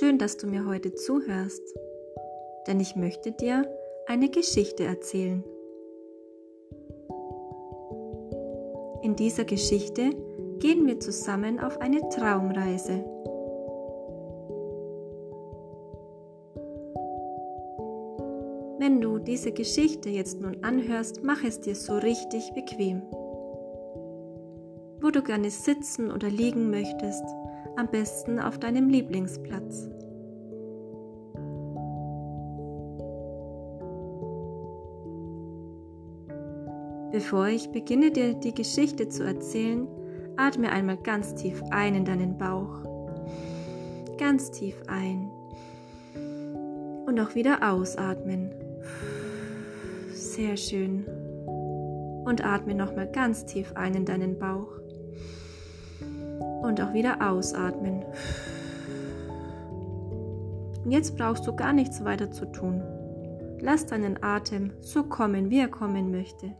Schön, dass du mir heute zuhörst, denn ich möchte dir eine Geschichte erzählen. In dieser Geschichte gehen wir zusammen auf eine Traumreise. Wenn du diese Geschichte jetzt nun anhörst, mach es dir so richtig bequem. Wo du gerne sitzen oder liegen möchtest, am besten auf deinem Lieblingsplatz. Bevor ich beginne dir die Geschichte zu erzählen, atme einmal ganz tief ein in deinen Bauch. Ganz tief ein. Und auch wieder ausatmen. Sehr schön. Und atme nochmal ganz tief ein in deinen Bauch und auch wieder ausatmen. Und jetzt brauchst du gar nichts weiter zu tun. Lass deinen Atem so kommen, wie er kommen möchte.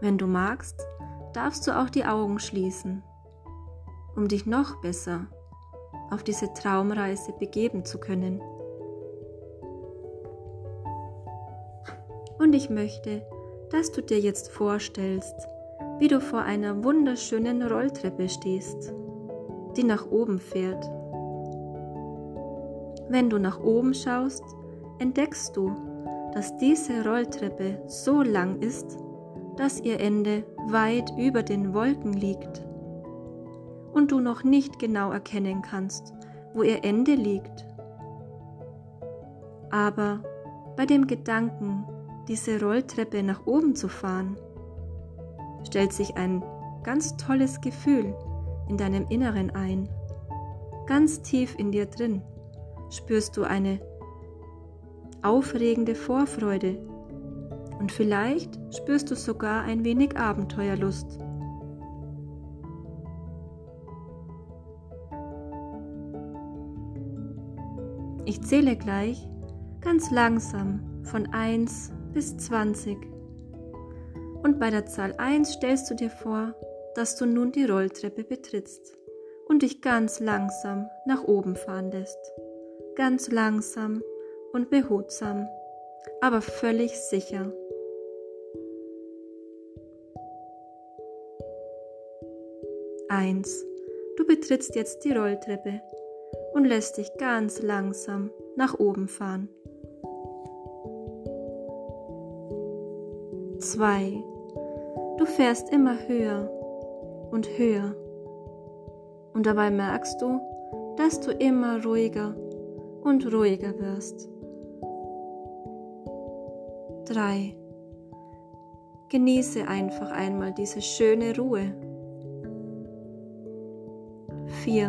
Wenn du magst, darfst du auch die Augen schließen, um dich noch besser auf diese Traumreise begeben zu können. Und ich möchte, dass du dir jetzt vorstellst, wie du vor einer wunderschönen Rolltreppe stehst, die nach oben fährt. Wenn du nach oben schaust, entdeckst du, dass diese Rolltreppe so lang ist, dass ihr Ende weit über den Wolken liegt und du noch nicht genau erkennen kannst, wo ihr Ende liegt. Aber bei dem Gedanken, diese Rolltreppe nach oben zu fahren, stellt sich ein ganz tolles Gefühl in deinem Inneren ein. Ganz tief in dir drin spürst du eine aufregende Vorfreude und vielleicht spürst du sogar ein wenig Abenteuerlust. Ich zähle gleich ganz langsam von 1 bis 20 und bei der Zahl 1 stellst du dir vor, dass du nun die Rolltreppe betrittst und dich ganz langsam nach oben fahren lässt. Ganz langsam und behutsam, aber völlig sicher. Eins. Du betrittst jetzt die Rolltreppe und lässt dich ganz langsam nach oben fahren. 2. Du fährst immer höher und höher. Und dabei merkst du, dass du immer ruhiger und ruhiger wirst. 3. Genieße einfach einmal diese schöne Ruhe. 4.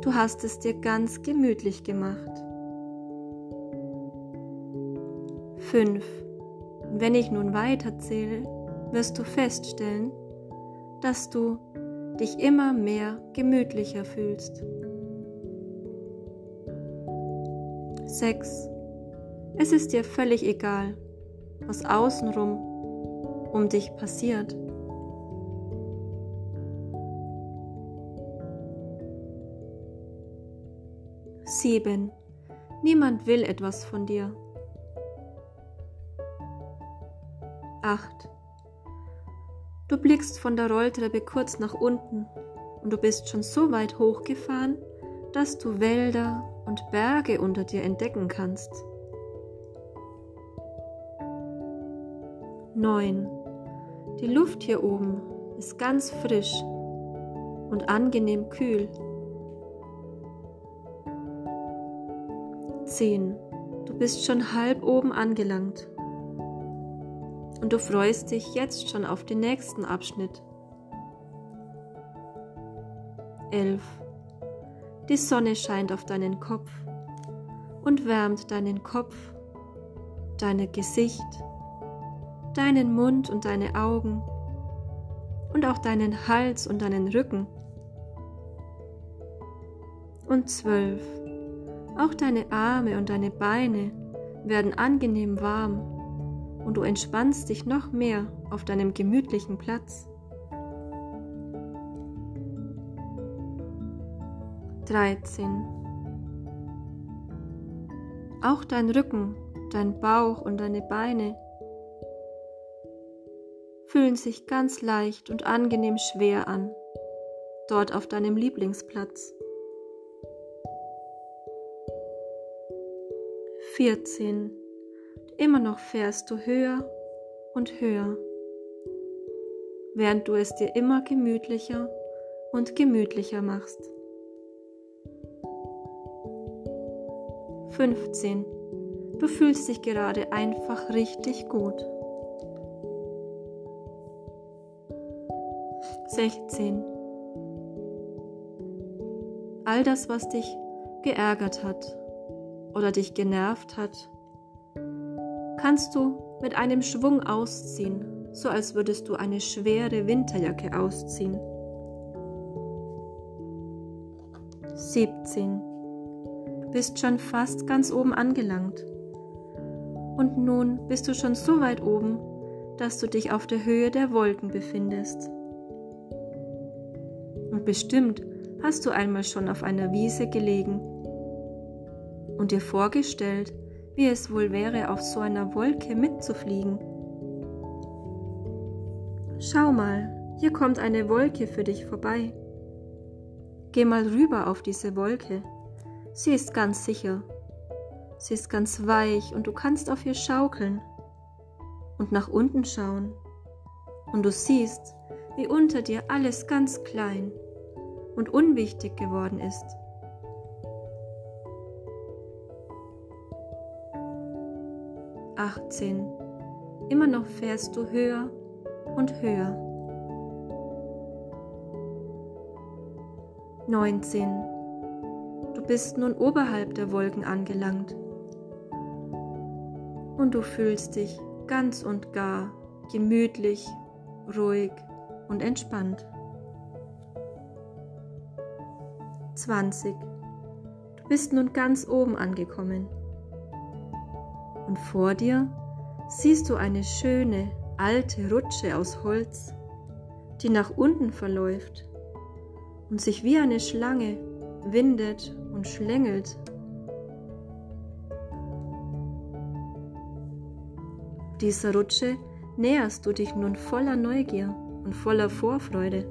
Du hast es dir ganz gemütlich gemacht. 5. Wenn ich nun weiterzähle, wirst du feststellen, dass du dich immer mehr gemütlicher fühlst. 6. Es ist dir völlig egal, was außenrum um dich passiert. Sieben. Niemand will etwas von dir. 8. Du blickst von der Rolltreppe kurz nach unten und du bist schon so weit hochgefahren, dass du Wälder und Berge unter dir entdecken kannst. 9. Die Luft hier oben ist ganz frisch und angenehm kühl. 10. Du bist schon halb oben angelangt und du freust dich jetzt schon auf den nächsten Abschnitt. 11. Die Sonne scheint auf deinen Kopf und wärmt deinen Kopf, dein Gesicht, deinen Mund und deine Augen und auch deinen Hals und deinen Rücken. Und zwölf. Auch deine Arme und deine Beine werden angenehm warm und du entspannst dich noch mehr auf deinem gemütlichen Platz. 13. Auch dein Rücken, dein Bauch und deine Beine fühlen sich ganz leicht und angenehm schwer an, dort auf deinem Lieblingsplatz. 14. Immer noch fährst du höher und höher, während du es dir immer gemütlicher und gemütlicher machst. 15. Du fühlst dich gerade einfach richtig gut. 16. All das, was dich geärgert hat oder dich genervt hat, kannst du mit einem Schwung ausziehen, so als würdest du eine schwere Winterjacke ausziehen. 17. Du bist schon fast ganz oben angelangt. Und nun bist du schon so weit oben, dass du dich auf der Höhe der Wolken befindest. Und bestimmt hast du einmal schon auf einer Wiese gelegen und dir vorgestellt, wie es wohl wäre, auf so einer Wolke mitzufliegen. Schau mal, hier kommt eine Wolke für dich vorbei. Geh mal rüber auf diese Wolke. Sie ist ganz sicher. Sie ist ganz weich und du kannst auf ihr schaukeln und nach unten schauen. Und du siehst, wie unter dir alles ganz klein und unwichtig geworden ist. Achtzehn. Immer noch fährst du höher und höher. 19. Du bist nun oberhalb der Wolken angelangt. Und du fühlst dich ganz und gar gemütlich, ruhig und entspannt. 20. Du bist nun ganz oben angekommen. Und vor dir siehst du eine schöne, alte Rutsche aus Holz, die nach unten verläuft und sich wie eine Schlange windet und schlängelt. Dieser Rutsche näherst du dich nun voller Neugier und voller Vorfreude.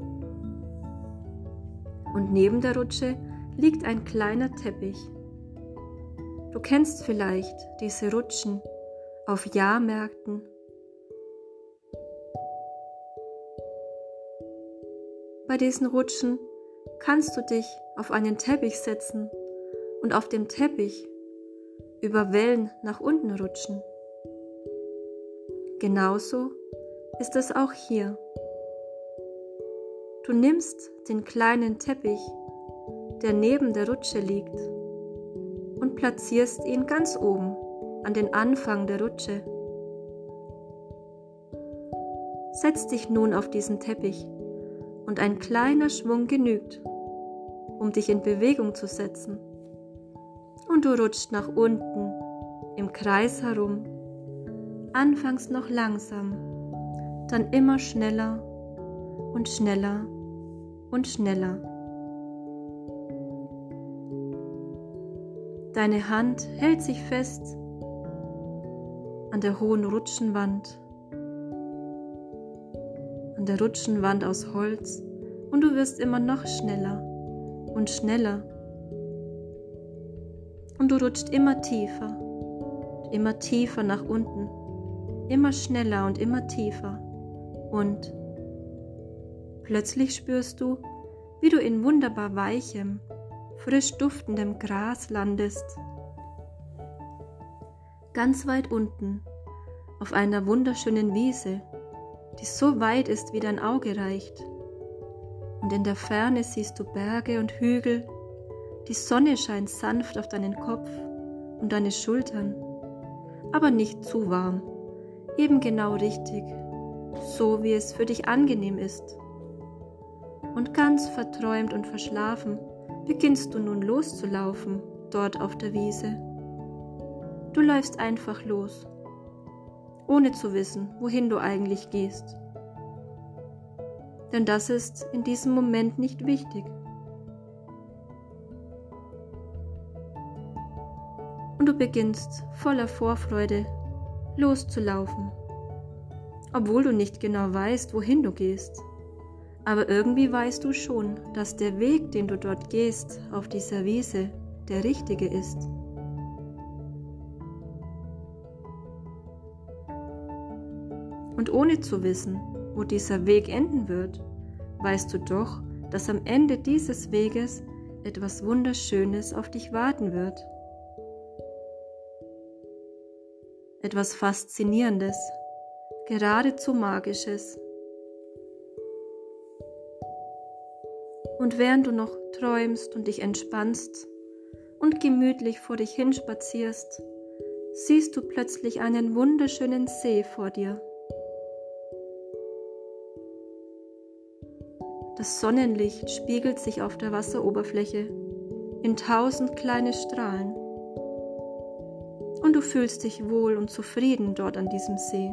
Und neben der Rutsche liegt ein kleiner Teppich, Du kennst vielleicht diese Rutschen auf Jahrmärkten. Bei diesen Rutschen kannst du dich auf einen Teppich setzen und auf dem Teppich über Wellen nach unten rutschen. Genauso ist es auch hier. Du nimmst den kleinen Teppich, der neben der Rutsche liegt, und platzierst ihn ganz oben an den Anfang der Rutsche. Setz dich nun auf diesen Teppich und ein kleiner Schwung genügt, um dich in Bewegung zu setzen. Und du rutschst nach unten im Kreis herum, anfangs noch langsam, dann immer schneller und schneller und schneller. Deine Hand hält sich fest an der hohen Rutschenwand, an der Rutschenwand aus Holz und du wirst immer noch schneller und schneller. Und du rutscht immer tiefer, immer tiefer nach unten, immer schneller und immer tiefer. Und plötzlich spürst du, wie du in wunderbar weichem, frisch duftendem Gras landest. Ganz weit unten, auf einer wunderschönen Wiese, die so weit ist, wie dein Auge reicht. Und in der Ferne siehst du Berge und Hügel, die Sonne scheint sanft auf deinen Kopf und deine Schultern, aber nicht zu warm, eben genau richtig, so wie es für dich angenehm ist. Und ganz verträumt und verschlafen beginnst du nun loszulaufen dort auf der Wiese. Du läufst einfach los, ohne zu wissen, wohin du eigentlich gehst. Denn das ist in diesem Moment nicht wichtig. Und du beginnst voller Vorfreude loszulaufen, obwohl du nicht genau weißt, wohin du gehst. Aber irgendwie weißt du schon, dass der Weg, den du dort gehst, auf dieser Wiese, der richtige ist. Und ohne zu wissen, wo dieser Weg enden wird, weißt du doch, dass am Ende dieses Weges etwas Wunderschönes auf dich warten wird. Etwas Faszinierendes, geradezu Magisches. Und während du noch träumst und dich entspannst und gemütlich vor dich hinspazierst, siehst du plötzlich einen wunderschönen See vor dir. Das Sonnenlicht spiegelt sich auf der Wasseroberfläche in tausend kleine Strahlen. Und du fühlst dich wohl und zufrieden dort an diesem See.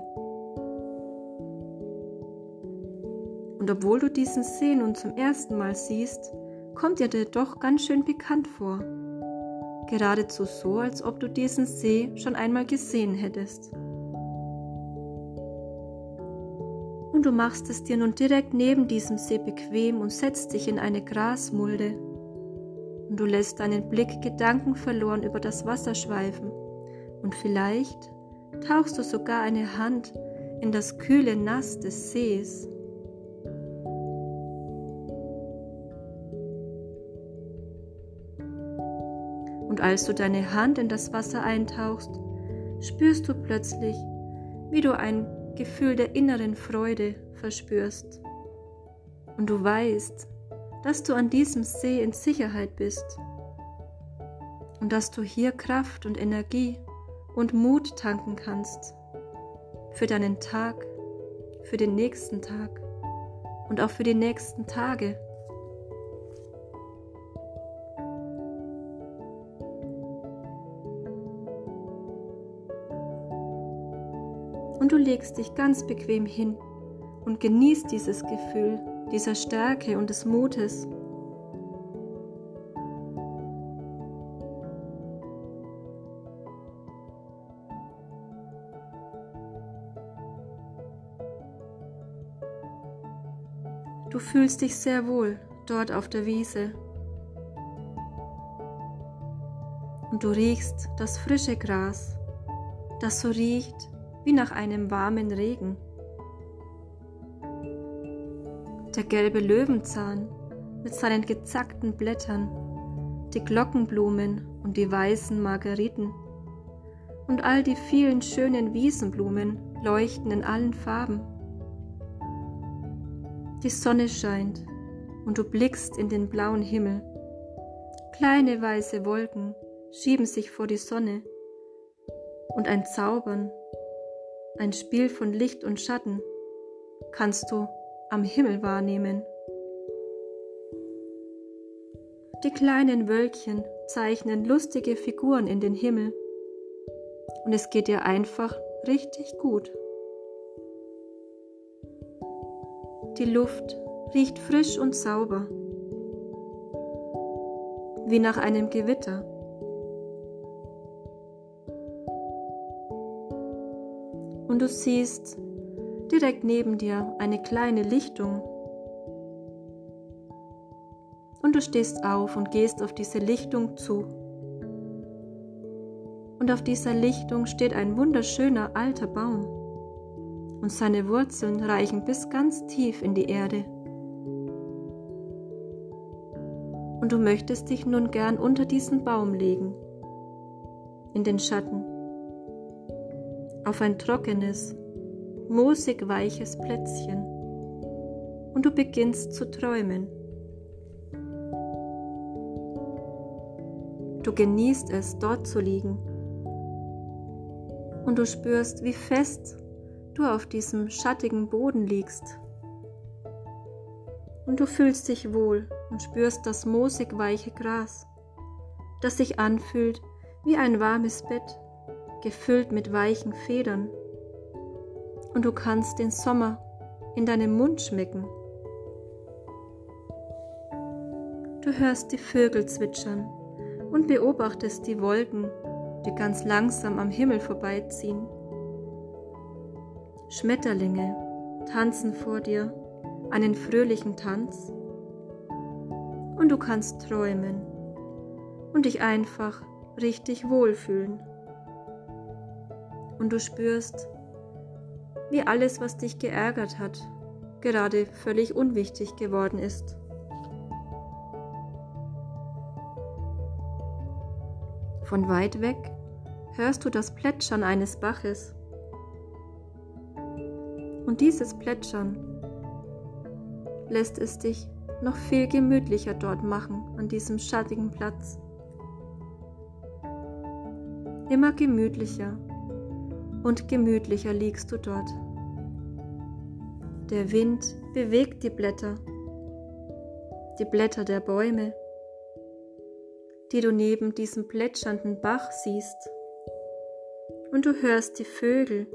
Obwohl du diesen See nun zum ersten Mal siehst, kommt er dir doch ganz schön bekannt vor. Geradezu so, als ob du diesen See schon einmal gesehen hättest. Und du machst es dir nun direkt neben diesem See bequem und setzt dich in eine Grasmulde. Und du lässt deinen Blick gedankenverloren über das Wasser schweifen. Und vielleicht tauchst du sogar eine Hand in das kühle Nass des Sees. Als du deine Hand in das Wasser eintauchst, spürst du plötzlich, wie du ein Gefühl der inneren Freude verspürst. Und du weißt, dass du an diesem See in Sicherheit bist und dass du hier Kraft und Energie und Mut tanken kannst für deinen Tag, für den nächsten Tag und auch für die nächsten Tage. Legst dich ganz bequem hin und genießt dieses Gefühl dieser Stärke und des Mutes. Du fühlst dich sehr wohl dort auf der Wiese. Und du riechst das frische Gras, das so riecht, wie nach einem warmen Regen. Der gelbe Löwenzahn mit seinen gezackten Blättern, die Glockenblumen und die weißen Margeriten und all die vielen schönen Wiesenblumen leuchten in allen Farben. Die Sonne scheint und du blickst in den blauen Himmel. Kleine weiße Wolken schieben sich vor die Sonne und ein Zaubern ein Spiel von Licht und Schatten, kannst du am Himmel wahrnehmen. Die kleinen Wölkchen zeichnen lustige Figuren in den Himmel und es geht dir einfach richtig gut. Die Luft riecht frisch und sauber, wie nach einem Gewitter. Und du siehst direkt neben dir eine kleine Lichtung. Und du stehst auf und gehst auf diese Lichtung zu. Und auf dieser Lichtung steht ein wunderschöner alter Baum. Und seine Wurzeln reichen bis ganz tief in die Erde. Und du möchtest dich nun gern unter diesen Baum legen, in den Schatten auf ein trockenes, moosig weiches Plätzchen und du beginnst zu träumen. Du genießt es, dort zu liegen und du spürst, wie fest du auf diesem schattigen Boden liegst. Und du fühlst dich wohl und spürst das moosig weiche Gras, das sich anfühlt wie ein warmes Bett gefüllt mit weichen Federn. Und du kannst den Sommer in deinem Mund schmecken. Du hörst die Vögel zwitschern und beobachtest die Wolken, die ganz langsam am Himmel vorbeiziehen. Schmetterlinge tanzen vor dir einen fröhlichen Tanz und du kannst träumen und dich einfach richtig wohlfühlen. Und du spürst, wie alles, was dich geärgert hat, gerade völlig unwichtig geworden ist. Von weit weg hörst du das Plätschern eines Baches. Und dieses Plätschern lässt es dich noch viel gemütlicher dort machen, an diesem schattigen Platz. Immer gemütlicher und gemütlicher liegst du dort. Der Wind bewegt die Blätter, die Blätter der Bäume, die du neben diesem plätschernden Bach siehst. Und du hörst die Vögel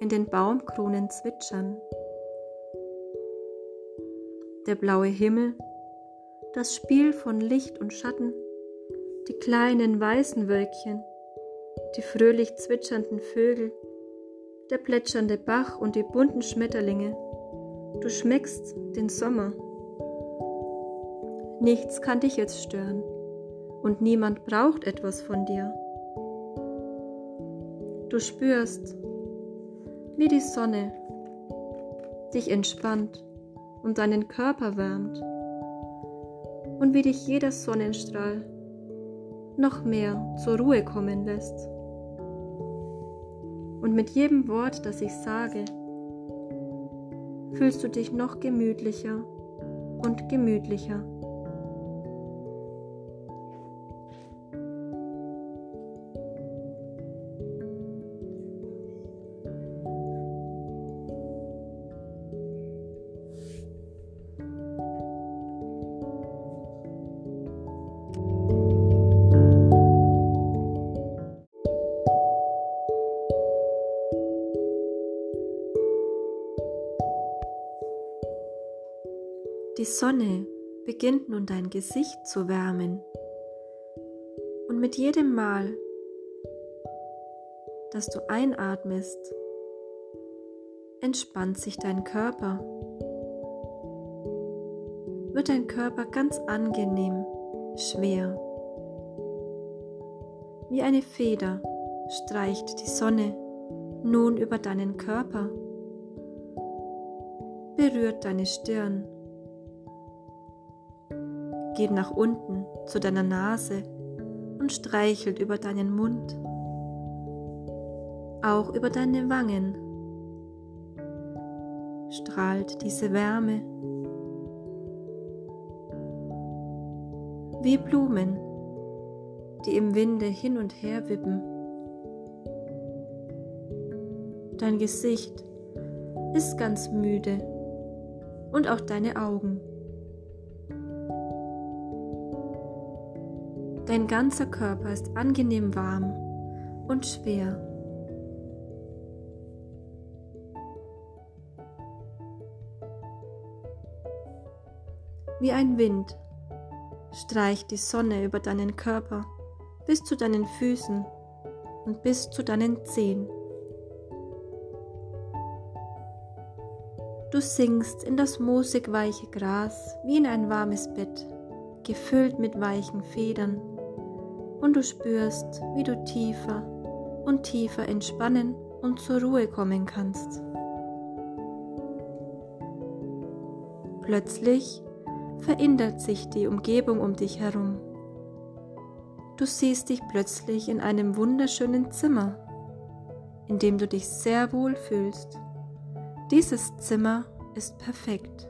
in den Baumkronen zwitschern. Der blaue Himmel, das Spiel von Licht und Schatten, die kleinen weißen Wölkchen, die fröhlich zwitschernden Vögel, der plätschernde Bach und die bunten Schmetterlinge. Du schmeckst den Sommer. Nichts kann dich jetzt stören und niemand braucht etwas von dir. Du spürst, wie die Sonne dich entspannt und deinen Körper wärmt und wie dich jeder Sonnenstrahl noch mehr zur Ruhe kommen lässt. Und mit jedem Wort, das ich sage, fühlst du dich noch gemütlicher und gemütlicher. Sonne beginnt nun dein Gesicht zu wärmen. Und mit jedem Mal, dass du einatmest, entspannt sich dein Körper. Wird dein Körper ganz angenehm schwer. Wie eine Feder streicht die Sonne nun über deinen Körper, berührt deine Stirn geht nach unten zu deiner Nase und streichelt über deinen Mund, auch über deine Wangen. Strahlt diese Wärme wie Blumen, die im Winde hin und her wippen. Dein Gesicht ist ganz müde und auch deine Augen. Dein ganzer Körper ist angenehm warm und schwer. Wie ein Wind streicht die Sonne über deinen Körper bis zu deinen Füßen und bis zu deinen Zehen. Du sinkst in das moosig weiche Gras wie in ein warmes Bett, gefüllt mit weichen Federn und du spürst, wie du tiefer und tiefer entspannen und zur Ruhe kommen kannst. Plötzlich verändert sich die Umgebung um dich herum. Du siehst dich plötzlich in einem wunderschönen Zimmer, in dem du dich sehr wohl fühlst. Dieses Zimmer ist perfekt.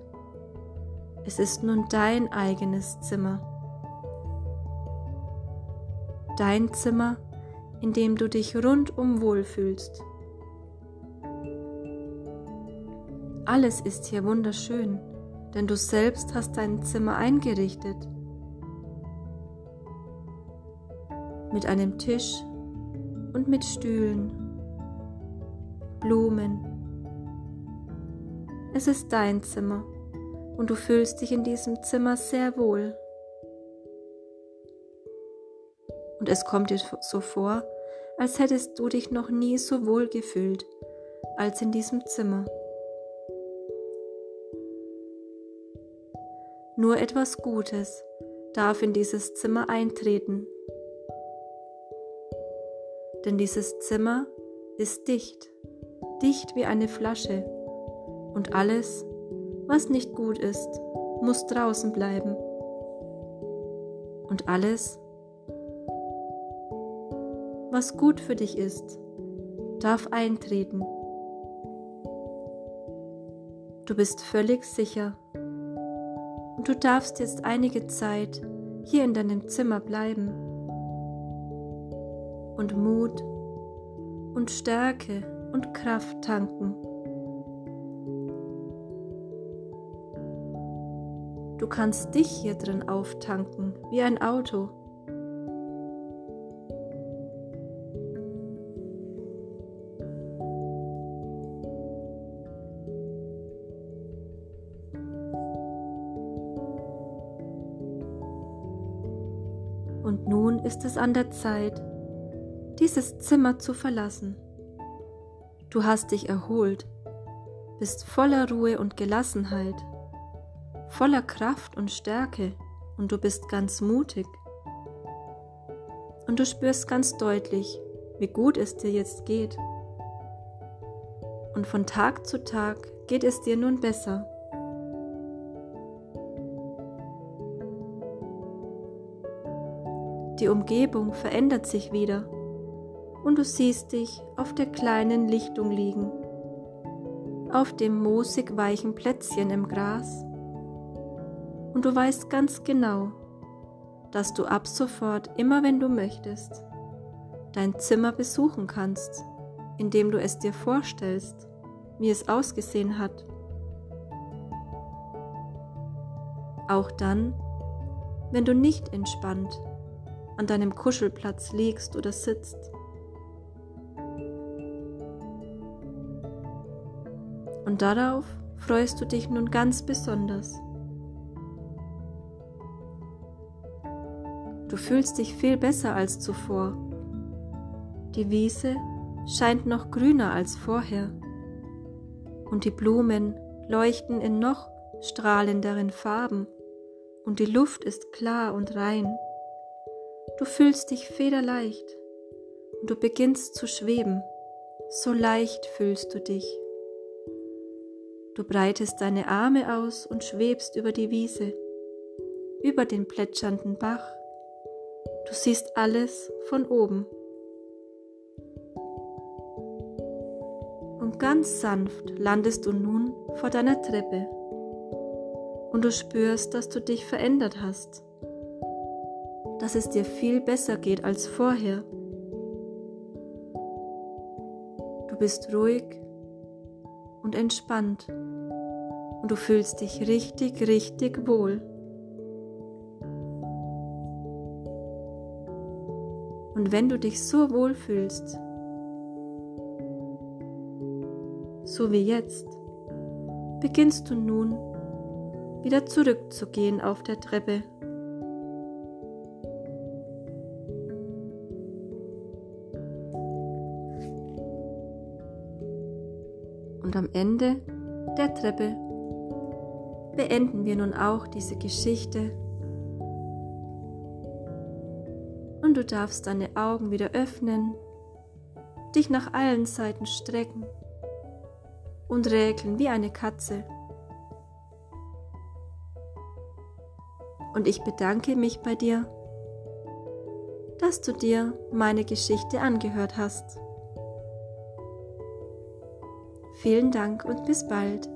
Es ist nun dein eigenes Zimmer dein Zimmer, in dem du dich rundum wohlfühlst. Alles ist hier wunderschön, denn du selbst hast dein Zimmer eingerichtet. Mit einem Tisch und mit Stühlen, Blumen. Es ist dein Zimmer und du fühlst dich in diesem Zimmer sehr wohl. Und es kommt dir so vor, als hättest du dich noch nie so wohl gefühlt als in diesem Zimmer. Nur etwas Gutes darf in dieses Zimmer eintreten, denn dieses Zimmer ist dicht, dicht wie eine Flasche, und alles, was nicht gut ist, muss draußen bleiben. Und alles, was gut für dich ist, darf eintreten. Du bist völlig sicher und du darfst jetzt einige Zeit hier in deinem Zimmer bleiben und Mut und Stärke und Kraft tanken. Du kannst dich hier drin auftanken wie ein Auto. Ist es an der Zeit, dieses Zimmer zu verlassen. Du hast dich erholt, bist voller Ruhe und Gelassenheit, voller Kraft und Stärke und du bist ganz mutig. Und du spürst ganz deutlich, wie gut es dir jetzt geht. Und von Tag zu Tag geht es dir nun besser. Die Umgebung verändert sich wieder und du siehst dich auf der kleinen Lichtung liegen, auf dem moosig weichen Plätzchen im Gras. Und du weißt ganz genau, dass du ab sofort immer wenn du möchtest, dein Zimmer besuchen kannst, indem du es dir vorstellst, wie es ausgesehen hat. Auch dann, wenn du nicht entspannt an deinem Kuschelplatz liegst oder sitzt. Und darauf freust du dich nun ganz besonders. Du fühlst dich viel besser als zuvor. Die Wiese scheint noch grüner als vorher und die Blumen leuchten in noch strahlenderen Farben und die Luft ist klar und rein. Du fühlst dich federleicht und du beginnst zu schweben. So leicht fühlst du dich. Du breitest deine Arme aus und schwebst über die Wiese, über den plätschernden Bach. Du siehst alles von oben. Und ganz sanft landest du nun vor deiner Treppe. Und du spürst, dass du dich verändert hast dass es dir viel besser geht als vorher. Du bist ruhig und entspannt und du fühlst dich richtig, richtig wohl. Und wenn du dich so wohl fühlst, so wie jetzt, beginnst du nun wieder zurückzugehen auf der Treppe Und am Ende der Treppe beenden wir nun auch diese Geschichte. Und du darfst deine Augen wieder öffnen, dich nach allen Seiten strecken und räkeln wie eine Katze. Und ich bedanke mich bei dir, dass du dir meine Geschichte angehört hast. Vielen Dank und bis bald.